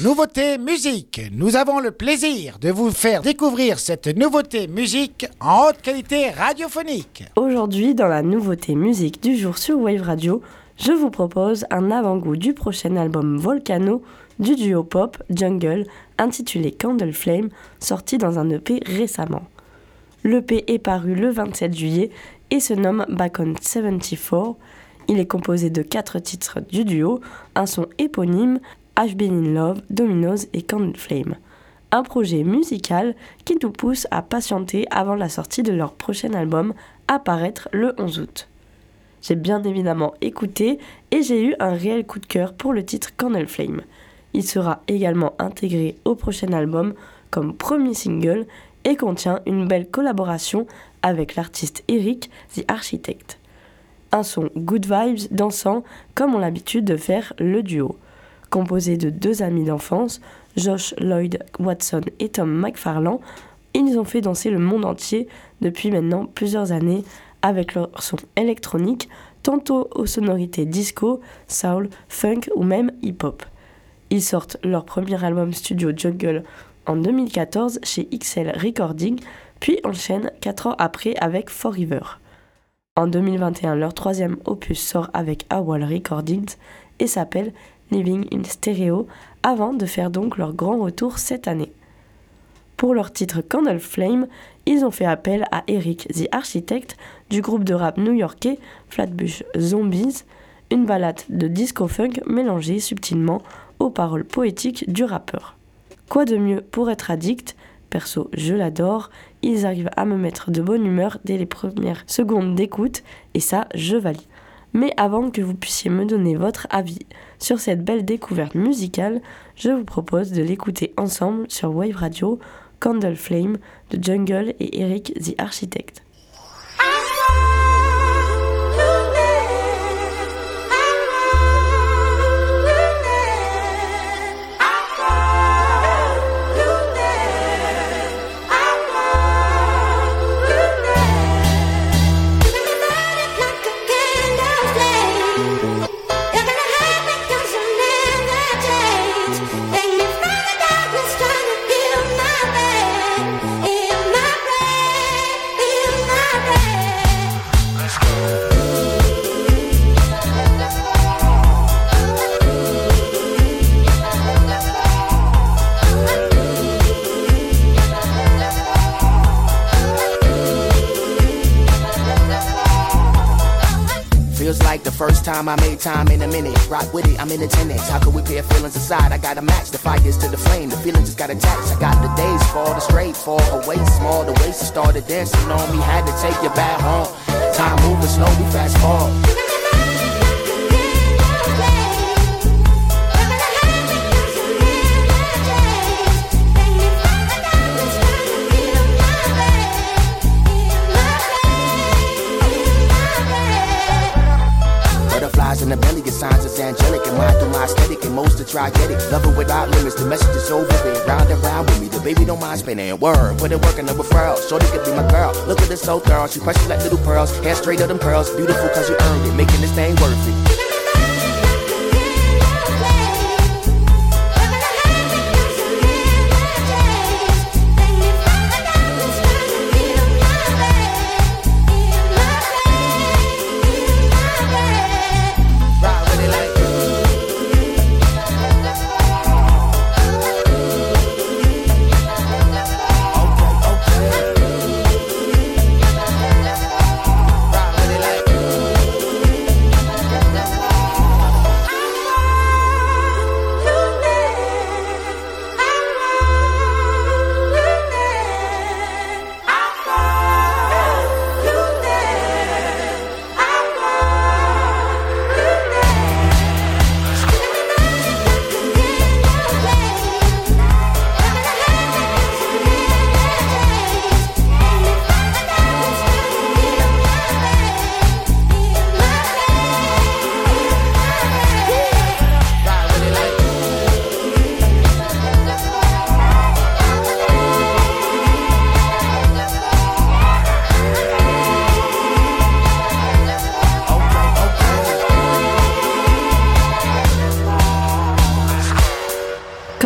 Nouveauté musique. Nous avons le plaisir de vous faire découvrir cette nouveauté musique en haute qualité radiophonique. Aujourd'hui, dans la nouveauté musique du jour sur Wave Radio, je vous propose un avant-goût du prochain album Volcano du duo pop Jungle intitulé Candle Flame, sorti dans un EP récemment. L'EP est paru le 27 juillet et se nomme Back on 74. Il est composé de quatre titres du duo, un son éponyme, I've Been in Love, Dominoes et Candle Flame. Un projet musical qui nous pousse à patienter avant la sortie de leur prochain album, à paraître le 11 août. J'ai bien évidemment écouté et j'ai eu un réel coup de cœur pour le titre Candle Flame. Il sera également intégré au prochain album comme premier single et contient une belle collaboration avec l'artiste Eric, The Architect. Un son good vibes dansant comme ont l'habitude de faire le duo. Composé de deux amis d'enfance, Josh Lloyd Watson et Tom McFarland, ils ont fait danser le monde entier depuis maintenant plusieurs années avec leur son électronique, tantôt aux sonorités disco, soul, funk ou même hip-hop. Ils sortent leur premier album studio Jungle en 2014 chez XL Recording, puis enchaînent 4 ans après avec Forever. En 2021, leur troisième opus sort avec Awal Recordings et s'appelle Living in Stereo, avant de faire donc leur grand retour cette année. Pour leur titre Candle Flame, ils ont fait appel à Eric the Architect du groupe de rap new-yorkais Flatbush Zombies, une balade de disco funk mélangée subtilement aux paroles poétiques du rappeur. Quoi de mieux pour être addict? Perso, je l'adore. Ils arrivent à me mettre de bonne humeur dès les premières secondes d'écoute, et ça, je valide. Mais avant que vous puissiez me donner votre avis sur cette belle découverte musicale, je vous propose de l'écouter ensemble sur Wave Radio, Candle Flame de Jungle et Eric the Architect. Time I made time in a minute. Rock with it, I'm in attendance. How could we pair feelings aside? I gotta match the fires to the flame. The feeling just got attached. I got the days fall, the straight fall away small. The waist started dancing on me. Had to take you back home. Time moving slowly, fast forward. Most to try get it. Love it without limits, the message is so vivid. Round and round with me, the baby don't mind spinning. Word, put it work in the referral. Shorty could be my girl. Look at this so thorough, she precious like little pearls. Hair straight of them pearls, beautiful cause you earned it. Making this thing worth it.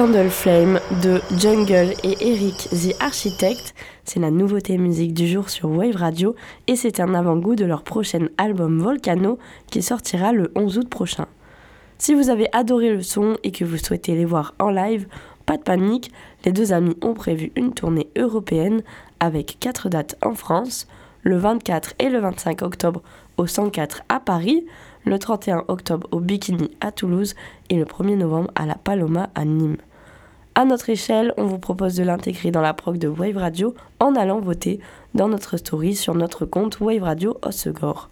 Candle Flame de Jungle et Eric the Architect. C'est la nouveauté musique du jour sur Wave Radio et c'est un avant-goût de leur prochain album Volcano qui sortira le 11 août prochain. Si vous avez adoré le son et que vous souhaitez les voir en live, pas de panique, les deux amis ont prévu une tournée européenne avec quatre dates en France, le 24 et le 25 octobre au 104 à Paris, le 31 octobre au Bikini à Toulouse et le 1er novembre à la Paloma à Nîmes. À notre échelle, on vous propose de l'intégrer dans la prog de Wave Radio en allant voter dans notre story sur notre compte Wave Radio Osegor.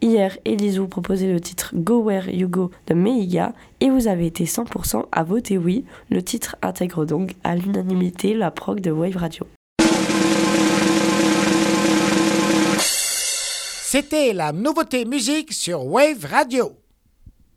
Hier, Elise vous proposait le titre Go Where You Go de Meiga et vous avez été 100% à voter oui. Le titre intègre donc à l'unanimité la prog de Wave Radio. C'était la nouveauté musique sur Wave Radio.